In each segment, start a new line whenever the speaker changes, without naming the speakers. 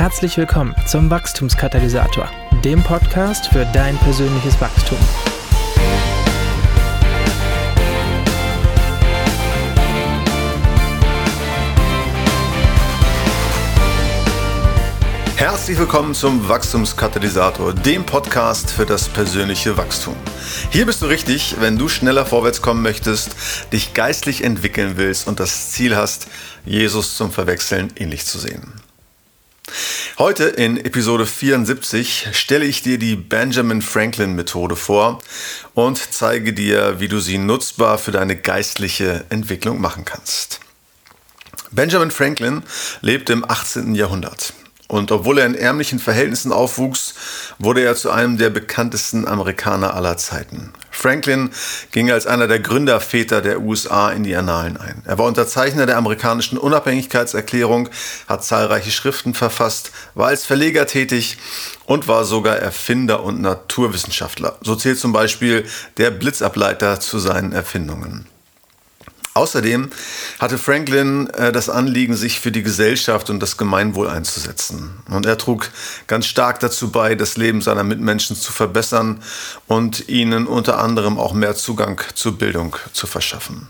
Herzlich willkommen zum Wachstumskatalysator, dem Podcast für dein persönliches Wachstum.
Herzlich willkommen zum Wachstumskatalysator, dem Podcast für das persönliche Wachstum. Hier bist du richtig, wenn du schneller vorwärts kommen möchtest, dich geistlich entwickeln willst und das Ziel hast, Jesus zum Verwechseln ähnlich zu sehen. Heute in Episode 74 stelle ich dir die Benjamin Franklin Methode vor und zeige dir, wie du sie nutzbar für deine geistliche Entwicklung machen kannst. Benjamin Franklin lebte im 18. Jahrhundert. Und obwohl er in ärmlichen Verhältnissen aufwuchs, wurde er zu einem der bekanntesten Amerikaner aller Zeiten. Franklin ging als einer der Gründerväter der USA in die Annalen ein. Er war Unterzeichner der amerikanischen Unabhängigkeitserklärung, hat zahlreiche Schriften verfasst, war als Verleger tätig und war sogar Erfinder und Naturwissenschaftler. So zählt zum Beispiel der Blitzableiter zu seinen Erfindungen. Außerdem hatte Franklin äh, das Anliegen, sich für die Gesellschaft und das Gemeinwohl einzusetzen. Und er trug ganz stark dazu bei, das Leben seiner Mitmenschen zu verbessern und ihnen unter anderem auch mehr Zugang zur Bildung zu verschaffen.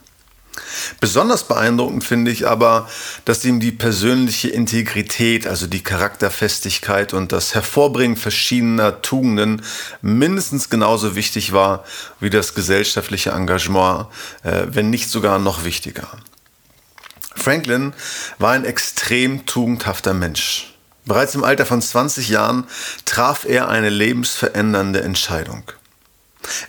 Besonders beeindruckend finde ich aber, dass ihm die persönliche Integrität, also die Charakterfestigkeit und das Hervorbringen verschiedener Tugenden mindestens genauso wichtig war wie das gesellschaftliche Engagement, äh, wenn nicht sogar noch wichtiger. Franklin war ein extrem tugendhafter Mensch. Bereits im Alter von 20 Jahren traf er eine lebensverändernde Entscheidung.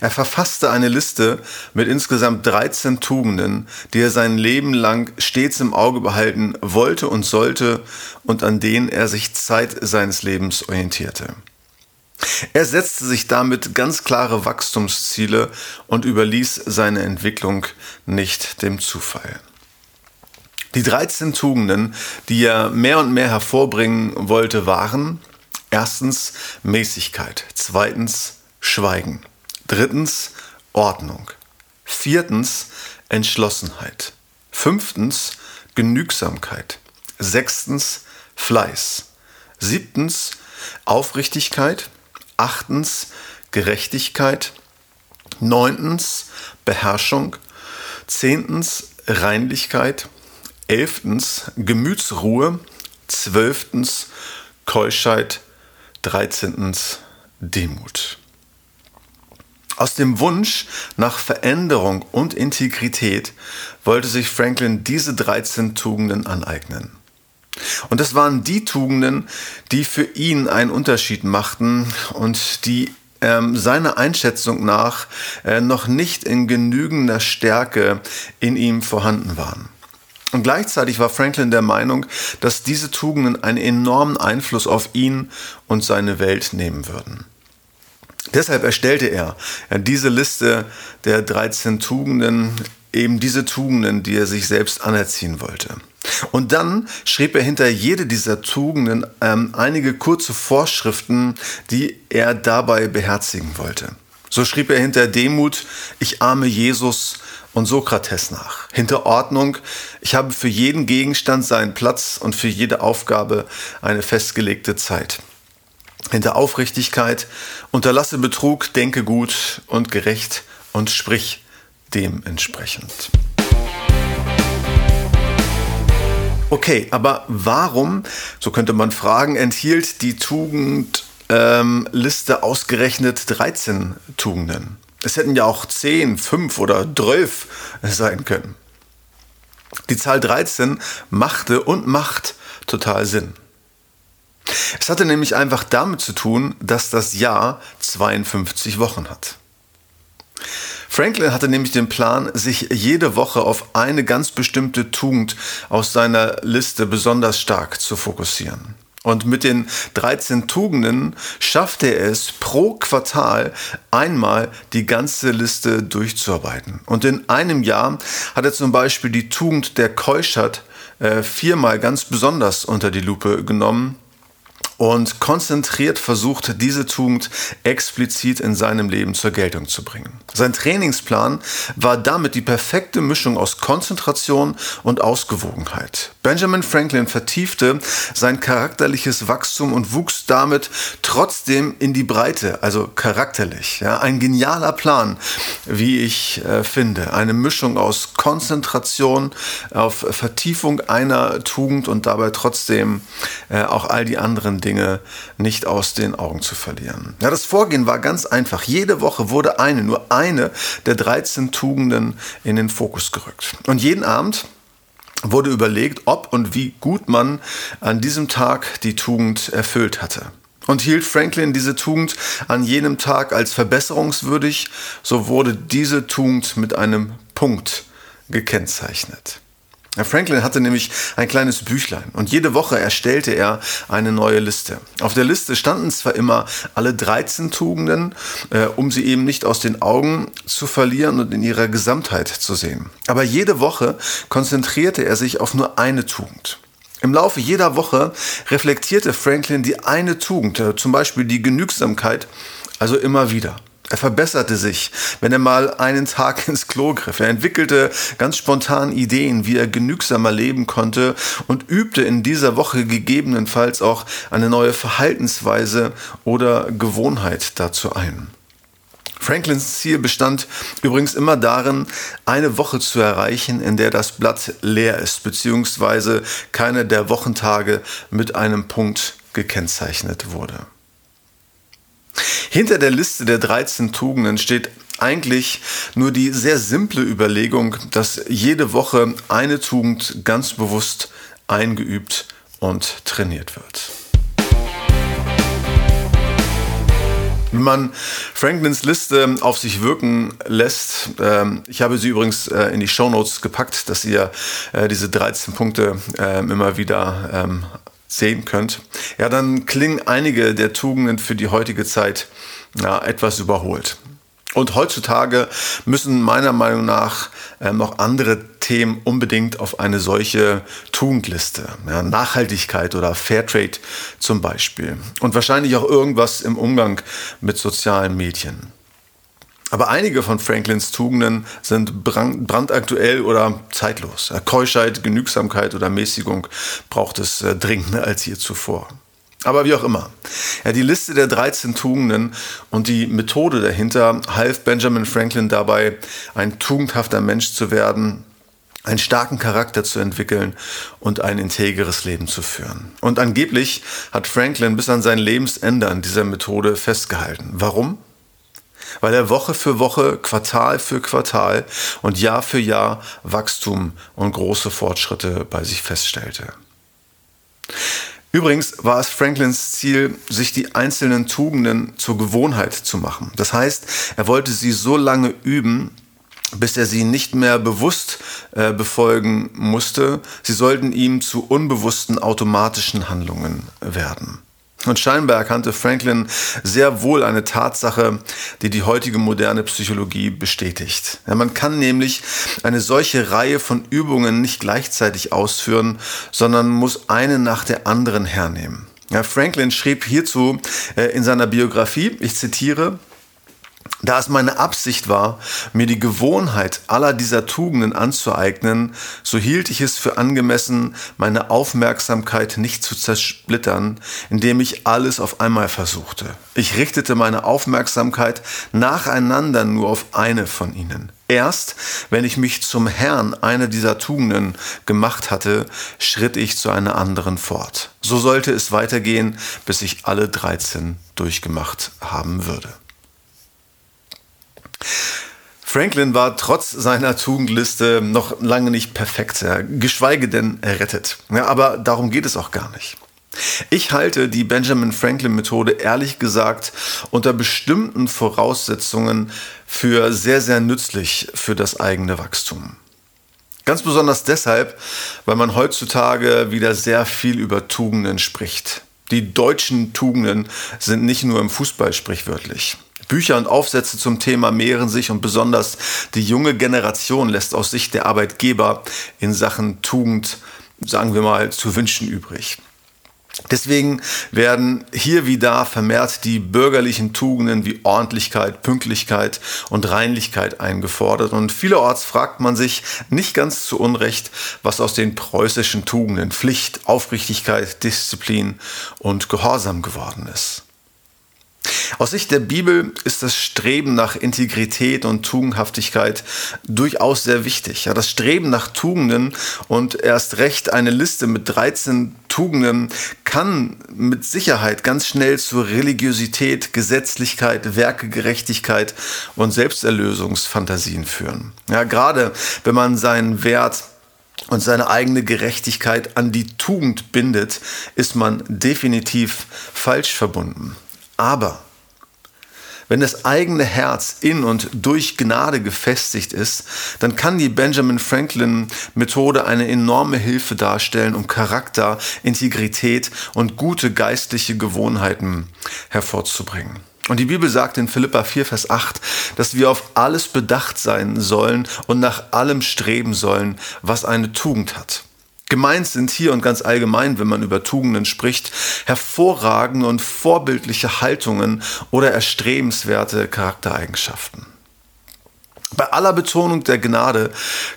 Er verfasste eine Liste mit insgesamt 13 Tugenden, die er sein Leben lang stets im Auge behalten wollte und sollte und an denen er sich Zeit seines Lebens orientierte. Er setzte sich damit ganz klare Wachstumsziele und überließ seine Entwicklung nicht dem Zufall. Die 13 Tugenden, die er mehr und mehr hervorbringen wollte, waren erstens Mäßigkeit, zweitens Schweigen, Drittens Ordnung. Viertens Entschlossenheit. Fünftens Genügsamkeit. Sechstens Fleiß. Siebtens Aufrichtigkeit. Achtens Gerechtigkeit. Neuntens Beherrschung. Zehntens Reinlichkeit. Elftens Gemütsruhe. Zwölftens Keuschheit. Dreizehntens Demut. Aus dem Wunsch nach Veränderung und Integrität wollte sich Franklin diese 13 Tugenden aneignen. Und das waren die Tugenden, die für ihn einen Unterschied machten und die ähm, seiner Einschätzung nach äh, noch nicht in genügender Stärke in ihm vorhanden waren. Und gleichzeitig war Franklin der Meinung, dass diese Tugenden einen enormen Einfluss auf ihn und seine Welt nehmen würden. Deshalb erstellte er diese Liste der 13 Tugenden, eben diese Tugenden, die er sich selbst anerziehen wollte. Und dann schrieb er hinter jede dieser Tugenden ähm, einige kurze Vorschriften, die er dabei beherzigen wollte. So schrieb er hinter Demut, ich ahme Jesus und Sokrates nach. Hinter Ordnung, ich habe für jeden Gegenstand seinen Platz und für jede Aufgabe eine festgelegte Zeit hinter Aufrichtigkeit, unterlasse Betrug, denke gut und gerecht und sprich dementsprechend. Okay, aber warum, so könnte man fragen, enthielt die Tugendliste ähm, ausgerechnet 13 Tugenden? Es hätten ja auch 10, 5 oder 12 sein können. Die Zahl 13 machte und macht total Sinn. Es hatte nämlich einfach damit zu tun, dass das Jahr 52 Wochen hat. Franklin hatte nämlich den Plan, sich jede Woche auf eine ganz bestimmte Tugend aus seiner Liste besonders stark zu fokussieren. Und mit den 13 Tugenden schaffte er es pro Quartal einmal die ganze Liste durchzuarbeiten. Und in einem Jahr hat er zum Beispiel die Tugend der Keuschert äh, viermal ganz besonders unter die Lupe genommen und konzentriert versucht, diese Tugend explizit in seinem Leben zur Geltung zu bringen. Sein Trainingsplan war damit die perfekte Mischung aus Konzentration und Ausgewogenheit. Benjamin Franklin vertiefte sein charakterliches Wachstum und wuchs damit trotzdem in die Breite, also charakterlich. Ja, ein genialer Plan, wie ich äh, finde. Eine Mischung aus Konzentration auf Vertiefung einer Tugend und dabei trotzdem äh, auch all die anderen Dinge nicht aus den Augen zu verlieren. Ja, das Vorgehen war ganz einfach. Jede Woche wurde eine, nur eine der 13 Tugenden in den Fokus gerückt. Und jeden Abend wurde überlegt, ob und wie gut man an diesem Tag die Tugend erfüllt hatte. Und hielt Franklin diese Tugend an jenem Tag als verbesserungswürdig, so wurde diese Tugend mit einem Punkt gekennzeichnet. Franklin hatte nämlich ein kleines Büchlein und jede Woche erstellte er eine neue Liste. Auf der Liste standen zwar immer alle 13 Tugenden, äh, um sie eben nicht aus den Augen zu verlieren und in ihrer Gesamtheit zu sehen. Aber jede Woche konzentrierte er sich auf nur eine Tugend. Im Laufe jeder Woche reflektierte Franklin die eine Tugend, äh, zum Beispiel die Genügsamkeit, also immer wieder. Er verbesserte sich, wenn er mal einen Tag ins Klo griff. Er entwickelte ganz spontan Ideen, wie er genügsamer leben konnte und übte in dieser Woche gegebenenfalls auch eine neue Verhaltensweise oder Gewohnheit dazu ein. Franklins Ziel bestand übrigens immer darin, eine Woche zu erreichen, in der das Blatt leer ist, beziehungsweise keine der Wochentage mit einem Punkt gekennzeichnet wurde. Hinter der Liste der 13 Tugenden steht eigentlich nur die sehr simple Überlegung, dass jede Woche eine Tugend ganz bewusst eingeübt und trainiert wird. Wenn man Franklins Liste auf sich wirken lässt, ähm, ich habe sie übrigens äh, in die Show Notes gepackt, dass ihr äh, diese 13 Punkte ähm, immer wieder ähm, sehen könnt, ja, dann klingen einige der Tugenden für die heutige Zeit ja, etwas überholt. Und heutzutage müssen meiner Meinung nach äh, noch andere Themen unbedingt auf eine solche Tugendliste. Ja, Nachhaltigkeit oder Fairtrade zum Beispiel. Und wahrscheinlich auch irgendwas im Umgang mit sozialen Medien. Aber einige von Franklins Tugenden sind brandaktuell oder zeitlos. Keuschheit, Genügsamkeit oder Mäßigung braucht es äh, dringender als je zuvor. Aber wie auch immer. Ja, die Liste der 13 Tugenden und die Methode dahinter half Benjamin Franklin dabei, ein tugendhafter Mensch zu werden, einen starken Charakter zu entwickeln und ein integeres Leben zu führen. Und angeblich hat Franklin bis an sein Lebensende an dieser Methode festgehalten. Warum? Weil er Woche für Woche, Quartal für Quartal und Jahr für Jahr Wachstum und große Fortschritte bei sich feststellte. Übrigens war es Franklins Ziel, sich die einzelnen Tugenden zur Gewohnheit zu machen. Das heißt, er wollte sie so lange üben, bis er sie nicht mehr bewusst äh, befolgen musste. Sie sollten ihm zu unbewussten automatischen Handlungen werden. Und scheinbar erkannte Franklin sehr wohl eine Tatsache, die die heutige moderne Psychologie bestätigt. Ja, man kann nämlich eine solche Reihe von Übungen nicht gleichzeitig ausführen, sondern muss eine nach der anderen hernehmen. Ja, Franklin schrieb hierzu äh, in seiner Biografie, ich zitiere, da es meine Absicht war, mir die Gewohnheit aller dieser Tugenden anzueignen, so hielt ich es für angemessen, meine Aufmerksamkeit nicht zu zersplittern, indem ich alles auf einmal versuchte. Ich richtete meine Aufmerksamkeit nacheinander nur auf eine von ihnen. Erst wenn ich mich zum Herrn einer dieser Tugenden gemacht hatte, schritt ich zu einer anderen fort. So sollte es weitergehen, bis ich alle 13 durchgemacht haben würde. Franklin war trotz seiner Tugendliste noch lange nicht perfekt, geschweige denn errettet. Ja, aber darum geht es auch gar nicht. Ich halte die Benjamin Franklin Methode ehrlich gesagt unter bestimmten Voraussetzungen für sehr, sehr nützlich für das eigene Wachstum. Ganz besonders deshalb, weil man heutzutage wieder sehr viel über Tugenden spricht. Die deutschen Tugenden sind nicht nur im Fußball sprichwörtlich. Bücher und Aufsätze zum Thema mehren sich und besonders die junge Generation lässt aus Sicht der Arbeitgeber in Sachen Tugend, sagen wir mal, zu wünschen übrig. Deswegen werden hier wie da vermehrt die bürgerlichen Tugenden wie Ordentlichkeit, Pünktlichkeit und Reinlichkeit eingefordert. Und vielerorts fragt man sich nicht ganz zu Unrecht, was aus den preußischen Tugenden Pflicht, Aufrichtigkeit, Disziplin und Gehorsam geworden ist. Aus Sicht der Bibel ist das Streben nach Integrität und Tugendhaftigkeit durchaus sehr wichtig. Ja, das Streben nach Tugenden und erst recht eine Liste mit 13 Tugenden kann mit Sicherheit ganz schnell zu Religiosität, Gesetzlichkeit, Werkegerechtigkeit und Selbsterlösungsfantasien führen. Ja, gerade wenn man seinen Wert und seine eigene Gerechtigkeit an die Tugend bindet, ist man definitiv falsch verbunden. Aber wenn das eigene Herz in und durch Gnade gefestigt ist, dann kann die Benjamin Franklin Methode eine enorme Hilfe darstellen, um Charakter, Integrität und gute geistliche Gewohnheiten hervorzubringen. Und die Bibel sagt in Philippa 4, Vers 8, dass wir auf alles bedacht sein sollen und nach allem streben sollen, was eine Tugend hat. Gemeint sind hier und ganz allgemein, wenn man über Tugenden spricht, hervorragende und vorbildliche Haltungen oder erstrebenswerte Charaktereigenschaften. Bei aller Betonung der Gnade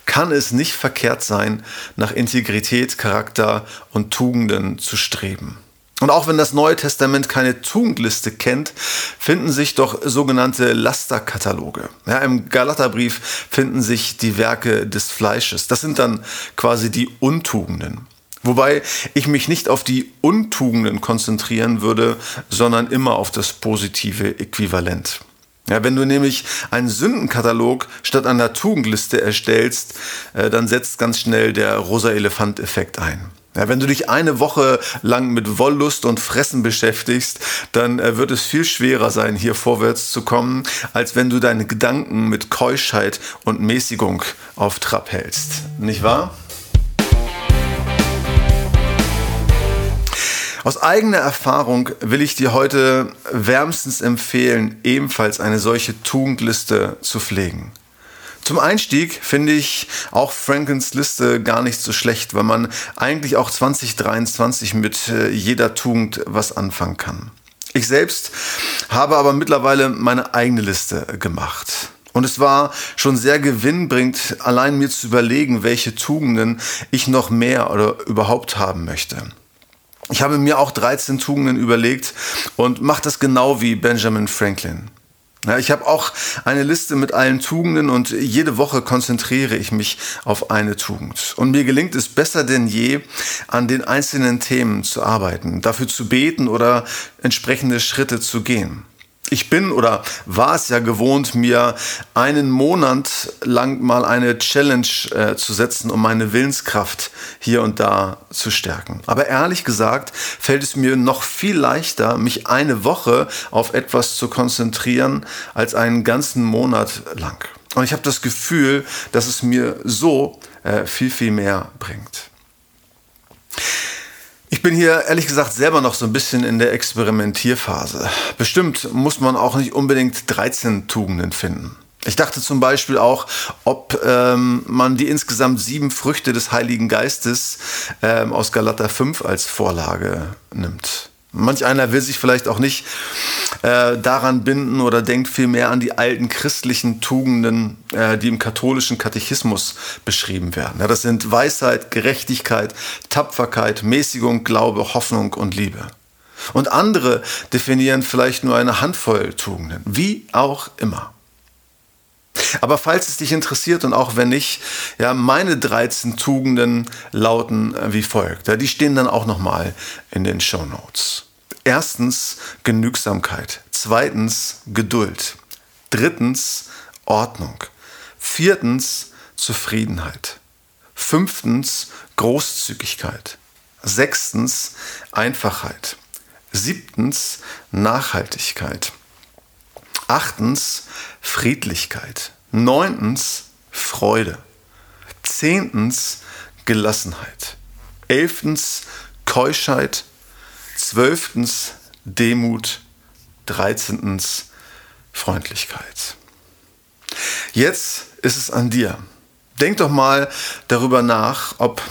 kann es nicht verkehrt sein, nach Integrität, Charakter und Tugenden zu streben. Und auch wenn das Neue Testament keine Tugendliste kennt, finden sich doch sogenannte Lasterkataloge. Ja, Im Galaterbrief finden sich die Werke des Fleisches. Das sind dann quasi die Untugenden. Wobei ich mich nicht auf die Untugenden konzentrieren würde, sondern immer auf das positive Äquivalent. Ja, wenn du nämlich einen Sündenkatalog statt einer Tugendliste erstellst, äh, dann setzt ganz schnell der Rosa-Elefant-Effekt ein. Ja, wenn du dich eine Woche lang mit Wollust und Fressen beschäftigst, dann äh, wird es viel schwerer sein, hier vorwärts zu kommen, als wenn du deine Gedanken mit Keuschheit und Mäßigung auf Trab hältst. Nicht wahr? Aus eigener Erfahrung will ich dir heute wärmstens empfehlen, ebenfalls eine solche Tugendliste zu pflegen. Zum Einstieg finde ich auch Frankens Liste gar nicht so schlecht, weil man eigentlich auch 2023 mit äh, jeder Tugend was anfangen kann. Ich selbst habe aber mittlerweile meine eigene Liste gemacht. Und es war schon sehr gewinnbringend, allein mir zu überlegen, welche Tugenden ich noch mehr oder überhaupt haben möchte. Ich habe mir auch 13 Tugenden überlegt und mache das genau wie Benjamin Franklin. Ja, ich habe auch eine Liste mit allen Tugenden und jede Woche konzentriere ich mich auf eine Tugend. Und mir gelingt es besser denn je, an den einzelnen Themen zu arbeiten, dafür zu beten oder entsprechende Schritte zu gehen. Ich bin oder war es ja gewohnt, mir einen Monat lang mal eine Challenge äh, zu setzen, um meine Willenskraft hier und da zu stärken. Aber ehrlich gesagt fällt es mir noch viel leichter, mich eine Woche auf etwas zu konzentrieren, als einen ganzen Monat lang. Und ich habe das Gefühl, dass es mir so äh, viel, viel mehr bringt. Ich bin hier ehrlich gesagt selber noch so ein bisschen in der Experimentierphase. Bestimmt muss man auch nicht unbedingt 13 Tugenden finden. Ich dachte zum Beispiel auch, ob ähm, man die insgesamt sieben Früchte des Heiligen Geistes ähm, aus Galater 5 als Vorlage nimmt. Manch einer will sich vielleicht auch nicht äh, daran binden oder denkt vielmehr an die alten christlichen Tugenden, äh, die im katholischen Katechismus beschrieben werden. Ja, das sind Weisheit, Gerechtigkeit, Tapferkeit, Mäßigung, Glaube, Hoffnung und Liebe. Und andere definieren vielleicht nur eine Handvoll Tugenden, wie auch immer. Aber falls es dich interessiert und auch wenn nicht, ja, meine 13 Tugenden lauten äh, wie folgt. Ja, die stehen dann auch nochmal in den Show Notes. Erstens Genügsamkeit. Zweitens Geduld. Drittens Ordnung. Viertens Zufriedenheit. Fünftens Großzügigkeit. Sechstens Einfachheit. Siebtens Nachhaltigkeit. Achtens Friedlichkeit. Neuntens Freude. Zehntens Gelassenheit. Elftens Keuschheit. Zwölftens Demut. Dreizehntens Freundlichkeit. Jetzt ist es an dir. Denk doch mal darüber nach, ob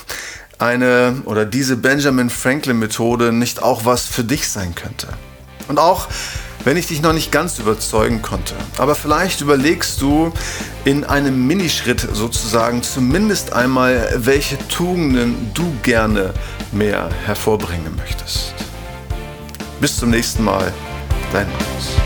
eine oder diese Benjamin Franklin Methode nicht auch was für dich sein könnte. Und auch wenn ich dich noch nicht ganz überzeugen konnte. Aber vielleicht überlegst du in einem Minischritt sozusagen zumindest einmal, welche Tugenden du gerne mehr hervorbringen möchtest. Bis zum nächsten Mal, dein Markus.